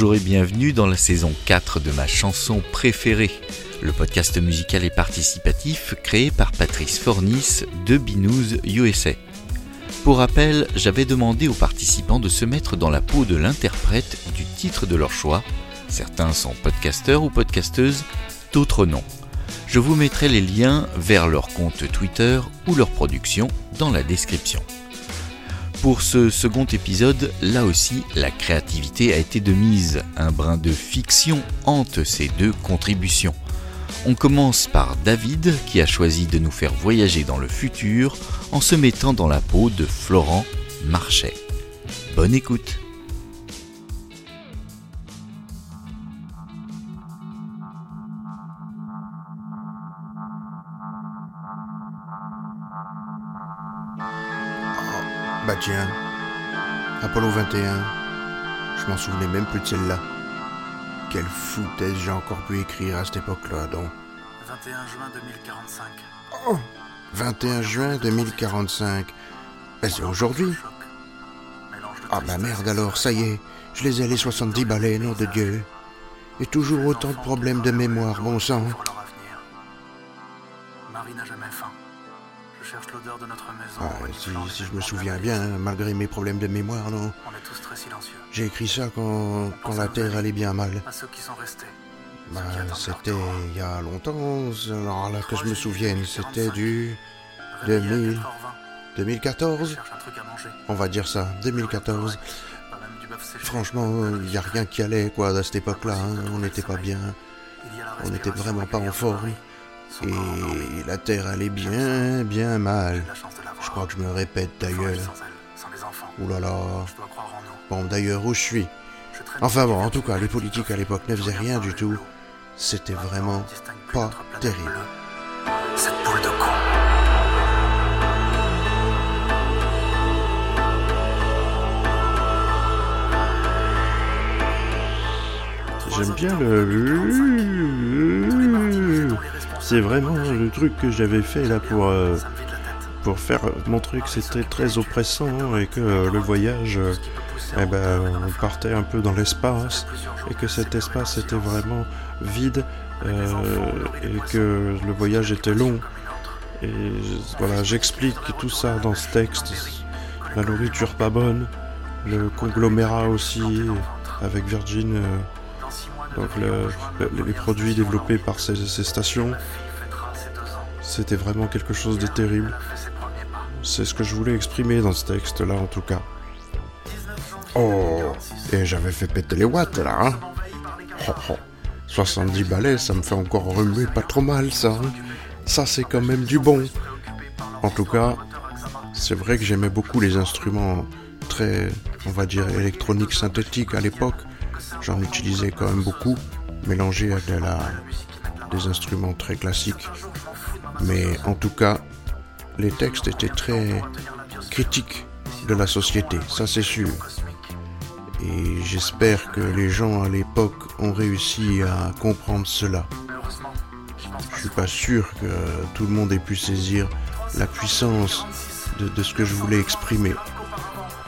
Bonjour et bienvenue dans la saison 4 de ma chanson préférée, le podcast musical et participatif créé par Patrice Fornis de Binous USA. Pour rappel, j'avais demandé aux participants de se mettre dans la peau de l'interprète du titre de leur choix. Certains sont podcasteurs ou podcasteuses, d'autres non. Je vous mettrai les liens vers leur compte Twitter ou leur production dans la description. Pour ce second épisode, là aussi, la créativité a été de mise. Un brin de fiction hante ces deux contributions. On commence par David qui a choisi de nous faire voyager dans le futur en se mettant dans la peau de Florent Marchais. Bonne écoute Tiens, Apollo 21, je m'en souvenais même plus de celle-là. Quelle foutaise j'ai encore pu écrire à cette époque-là, donc. 21 juin 2045. Oh 21 juin 2045. Bah c'est aujourd'hui. Ah bah merde alors, ça y est, je les ai les 70 balais, nom de Dieu. Et toujours autant de problèmes de mémoire, bon sang. Cherche l'odeur de notre maison. Ah, si, si je me souviens bien, hein, malgré mes problèmes de mémoire, non. On est tous très silencieux. J'ai écrit ça quand, quand la Terre allait bien mal. À ceux qui sont restés. Bah, c'était il y a longtemps, alors là que je me souvienne, c'était du Réveillés à 2000. 4h20. 2014, Je cherche un truc à manger. on va dire ça, 2014. Pas même du bœuf séché. Franchement, il y a rien qui allait quoi à cette époque-là, hein, on n'était pas bien, on n'était vraiment pas en forme. Et la Terre allait bien, bien mal. Je crois que je me répète d'ailleurs. Ouh là là. Je dois croire en nous. Bon, d'ailleurs, où je suis Enfin bon, en tout cas, les politiques à l'époque ne faisaient rien du tout. C'était vraiment pas terrible. Cette boule de J'aime bien le. C'est vraiment le truc que j'avais fait là pour, euh, pour faire montrer que c'était très oppressant et que le voyage, euh, eh ben, on partait un peu dans l'espace et que cet espace était vraiment vide euh, et que le voyage était long. Voilà, j'explique tout ça dans ce texte. La nourriture pas bonne, le conglomérat aussi avec Virgin. euh, donc le- le- les produits développés par ces, ces stations, c'était vraiment quelque chose de terrible. C'est ce que je voulais exprimer dans ce texte-là en tout cas. Oh, et j'avais fait péter les watts là, hein. Oh, oh. 70 balais, ça me fait encore remuer pas trop mal ça. hein. Ça c'est quand même du bon. En tout cas, c'est vrai que j'aimais beaucoup les instruments très, on va dire, électroniques synthétiques à l'époque. J'en utilisais quand même beaucoup, mélangés à des instruments très classiques. Mais en tout cas, les textes étaient très critiques de la société, ça c'est sûr. Et j'espère que les gens à l'époque ont réussi à comprendre cela. Je suis pas sûr que tout le monde ait pu saisir la puissance de ce que je voulais exprimer.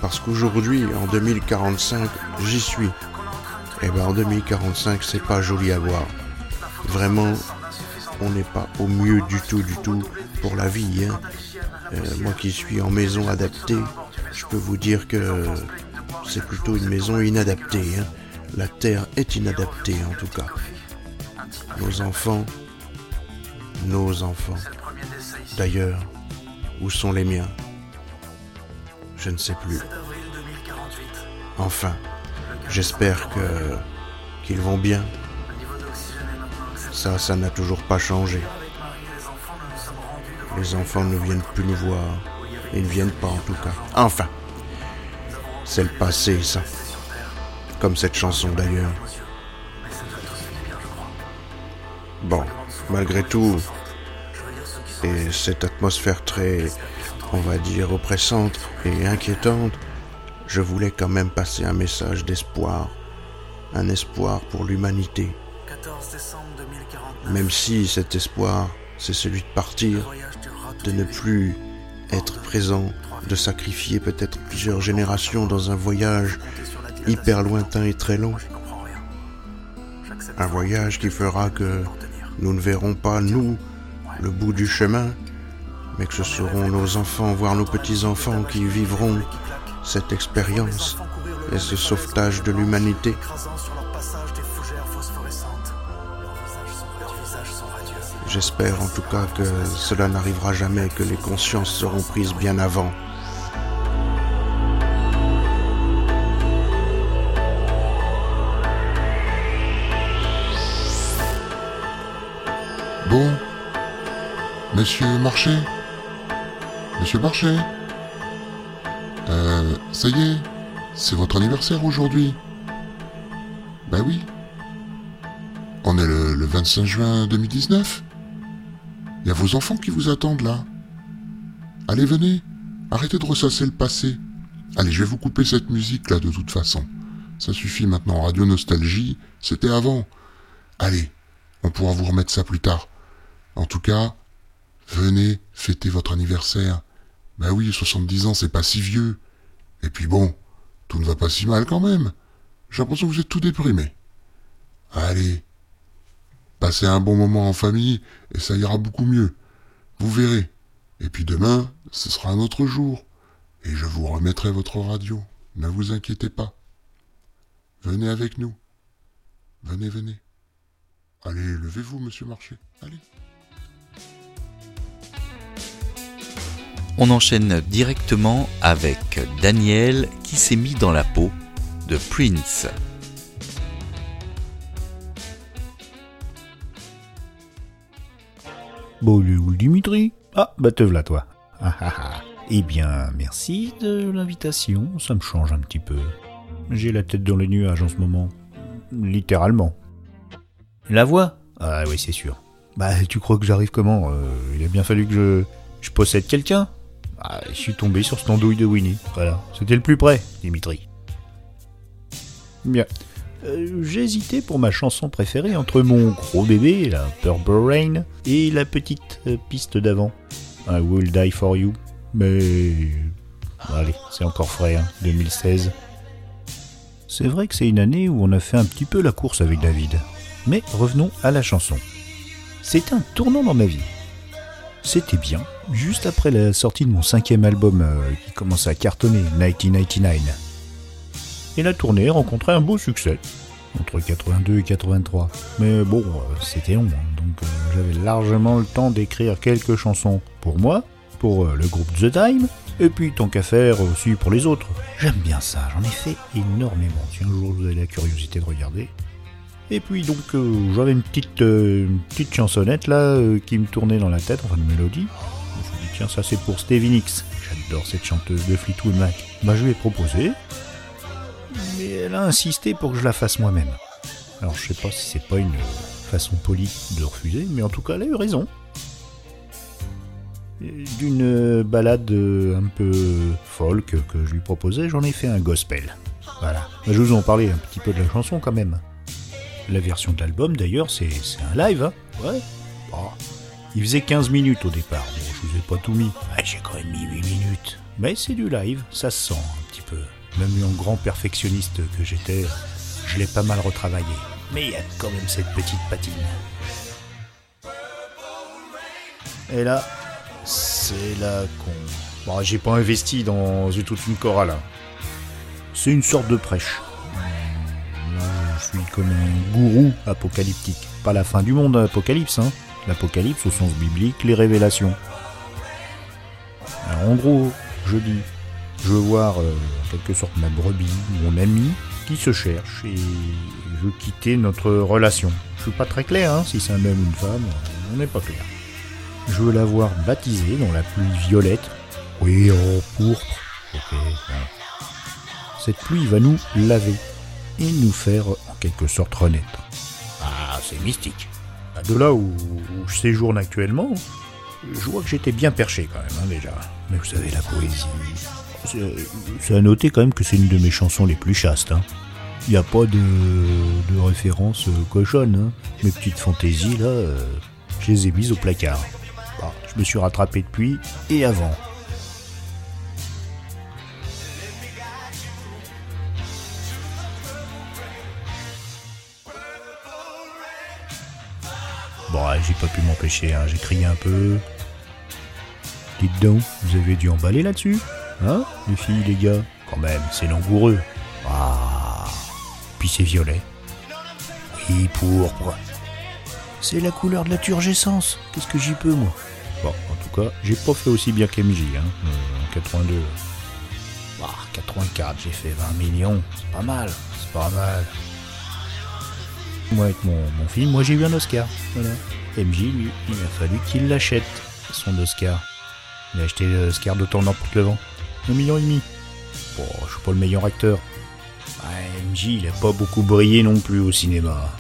Parce qu'aujourd'hui, en 2045, j'y suis. Et ben en 2045, c'est pas joli à voir. Vraiment, on n'est pas au mieux du tout, du tout pour la vie. hein. Euh, moi qui suis en maison adaptée, je peux vous dire que c'est plutôt une maison inadaptée. hein. La terre est inadaptée en tout cas. Nos enfants, nos enfants. D'ailleurs, où sont les miens? Je ne sais plus. Enfin, j'espère que qu'ils vont bien. Ça, ça n'a toujours pas changé. Les enfants ne viennent plus nous voir. Ils ne viennent pas en tout cas. Enfin, c'est le passé, ça. Comme cette chanson d'ailleurs. Bon, malgré tout, et cette atmosphère très, on va dire, oppressante et inquiétante, je voulais quand même passer un message d'espoir. Un espoir pour l'humanité. 14 décembre 2049. Même si cet espoir, c'est celui de partir, de ne plus être présent, de sacrifier peut-être plusieurs générations dans un voyage hyper lointain et très long. Un voyage qui fera que nous ne verrons pas, nous, le bout du chemin, mais que ce seront nos enfants, voire nos petits-enfants qui vivront cette expérience et ce sauvetage de l'humanité. J'espère en tout cas que cela n'arrivera jamais, que les consciences seront prises bien avant. Bon, monsieur Marché Monsieur Marché Euh, ça y est, c'est votre anniversaire aujourd'hui. Ben oui. On est le, le 25 juin 2019. Il y a vos enfants qui vous attendent là. Allez, venez. Arrêtez de ressasser le passé. Allez, je vais vous couper cette musique là de toute façon. Ça suffit maintenant. Radio Nostalgie, c'était avant. Allez, on pourra vous remettre ça plus tard. En tout cas, venez fêter votre anniversaire. Ben oui, 70 ans, c'est pas si vieux. Et puis bon, tout ne va pas si mal quand même. J'ai l'impression que vous êtes tout déprimé. Allez, passez un bon moment en famille et ça ira beaucoup mieux. Vous verrez. Et puis demain, ce sera un autre jour. Et je vous remettrai votre radio. Ne vous inquiétez pas. Venez avec nous. Venez, venez. Allez, levez-vous, monsieur Marché. Allez. On enchaîne directement avec Daniel qui s'est mis dans la peau de Prince. Bon, il est où le Dimitri Ah, bah te voilà toi. Ah, ah, ah. Eh bien, merci de l'invitation, ça me change un petit peu. J'ai la tête dans les nuages en ce moment. Littéralement. La voix? Ah oui, c'est sûr. Bah, tu crois que j'arrive comment? Euh, Il a bien fallu que je, je possède quelqu'un? Ah, Je suis tombé sur ce andouille de Winnie. Voilà, c'était le plus près, Dimitri. Bien. Euh, hésité pour ma chanson préférée entre mon gros bébé, la Purple Rain, et la petite euh, piste d'avant, I Will Die For You. Mais... Allez, c'est encore frais, hein, 2016. C'est vrai que c'est une année où on a fait un petit peu la course avec David. Mais revenons à la chanson. C'est un tournant dans ma vie. C'était bien, juste après la sortie de mon cinquième album euh, qui commençait à cartonner, 1999. Et la tournée rencontrait un beau succès, entre 82 et 83. Mais bon, euh, c'était long, hein, donc euh, j'avais largement le temps d'écrire quelques chansons pour moi, pour le groupe The Time, et puis tant qu'à faire aussi pour les autres. J'aime bien ça, j'en ai fait énormément. Si un jour vous avez la curiosité de regarder. Et puis donc j'avais une petite, chansonnette là qui me tournait dans la tête, enfin une mélodie. Ça c'est pour Stevie Nicks. J'adore cette chanteuse de Fleetwood Mac. Bah je lui ai proposé. Mais elle a insisté pour que je la fasse moi-même. Alors je sais pas si c'est pas une façon polie de refuser, mais en tout cas elle a eu raison. D'une balade un peu folk que je lui proposais, j'en ai fait un gospel. Voilà. Bah, je vous en parlais un petit peu de la chanson quand même. La version de l'album d'ailleurs, c'est un live, hein Ouais. Bon. Il faisait 15 minutes au départ. Bon, je vous ai pas tout mis. J'ai quand même mis 8 minutes. Mais c'est du live, ça se sent un petit peu. Même en grand perfectionniste que j'étais, je l'ai pas mal retravaillé. Mais il y a quand même cette petite patine. Et là, c'est là qu'on. Bon, j'ai pas investi dans toute une chorale. C'est une sorte de prêche. Là, je suis comme un gourou apocalyptique. Pas la fin du monde, apocalypse, hein. L'apocalypse au sens biblique, les révélations. En gros, je dis, je veux voir euh, en quelque sorte ma brebis, mon ami, qui se cherche et je veux quitter notre relation. Je suis pas très clair, hein, si c'est un homme ou une femme, on n'est pas clair. Je veux la voir baptisée dans la pluie violette. Oui, oh, pourpre. Cette pluie va nous laver et nous faire en quelque sorte renaître. Ah, c'est mystique. Bah, De là où, je séjourne actuellement, je vois que j'étais bien perché quand même, hein, déjà. Mais vous savez, la poésie. C'est à noter quand même que c'est une de mes chansons les plus chastes. hein. Il n'y a pas de, de référence euh, cochonne. hein. Mes petites fantaisies, là, euh, je les ai mises au placard. Bah, je me suis rattrapé depuis et avant. J'ai pas pu m'empêcher, hein, j'ai crié un peu. Dites donc, vous avez dû emballer là-dessus Hein Les filles, les gars Quand même, c'est langoureux. Ah Puis c'est violet. Oui, pourpre. C'est la couleur de la turgescence. Qu'est-ce que j'y peux, moi? Bon, en tout cas, j'ai pas fait aussi bien qu'MJ, hein, euh, en 82. Ah, 84, j'ai fait 20 millions. C'est pas mal, c'est pas mal. Moi, avec mon, mon film, moi j'ai eu un Oscar. Voilà. MJ, lui, il a fallu qu'il l'achète, son Oscar. Il a acheté l'Oscar d'autant n'importe le vent. Un million et demi. Bon, je suis pas le meilleur acteur. Ouais, MJ, il a pas beaucoup brillé non plus au cinéma.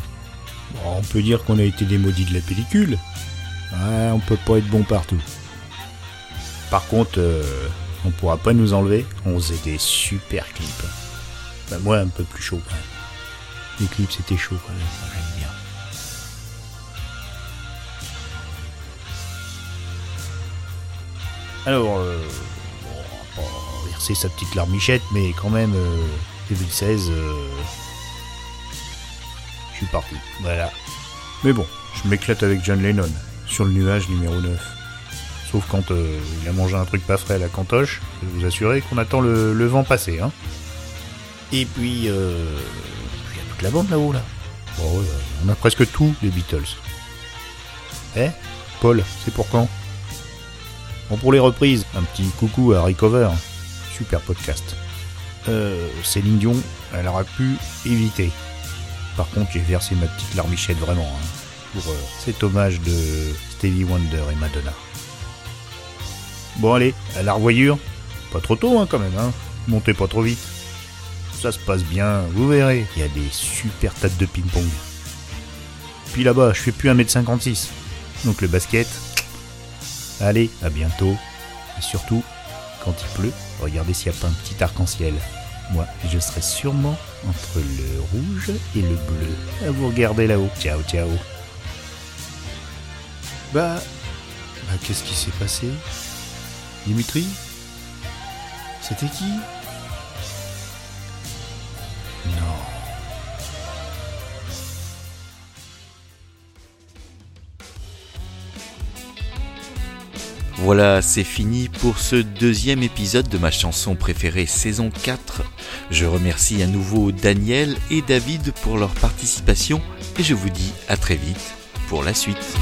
Bon, on peut dire qu'on a été des maudits de la pellicule. Ouais, on peut pas être bon partout. Par contre, euh, on pourra pas nous enlever. On faisait des super clips. Bah, moi, un peu plus chaud quand même. Les clips, c'était chaud quand même. Alors, euh, bon, on va verser sa petite larmichette, mais quand même, euh, 2016, euh, je suis parti. Voilà. Mais bon, je m'éclate avec John Lennon, sur le nuage numéro 9. Sauf quand euh, il a mangé un truc pas frais à la cantoche, je vous assurer qu'on attend le, vent passer. Hein. Et puis, il y a toute la bande là-haut, là. On a presque tout, les Beatles. Eh? Paul, c'est pour quand? Pour les reprises, un petit coucou à Recover. Super podcast. Euh, Céline Dion, elle aurait pu éviter. Par contre, j'ai versé ma petite larmichette vraiment hein, pour euh, cet hommage de Stevie Wonder et Madonna. Bon allez, à la revoyure. Pas trop tôt hein, quand même, hein. Montez pas trop vite. Ça se passe bien, vous verrez. Il y a des super tas de ping-pong. Puis là-bas, je fais plus 1m56. Donc le basket. Allez, à bientôt. Et surtout, quand il pleut, regardez s'il n'y a pas un petit arc-en-ciel. Moi, je serai sûrement entre le rouge et le bleu. À vous regarder là-haut. Ciao, ciao. Bah. Bah, qu'est-ce qui s'est passé? Dimitri? C'était qui? Voilà, c'est fini pour ce deuxième épisode de ma chanson préférée saison 4. Je remercie à nouveau Daniel et David pour leur participation et je vous dis à très vite pour la suite.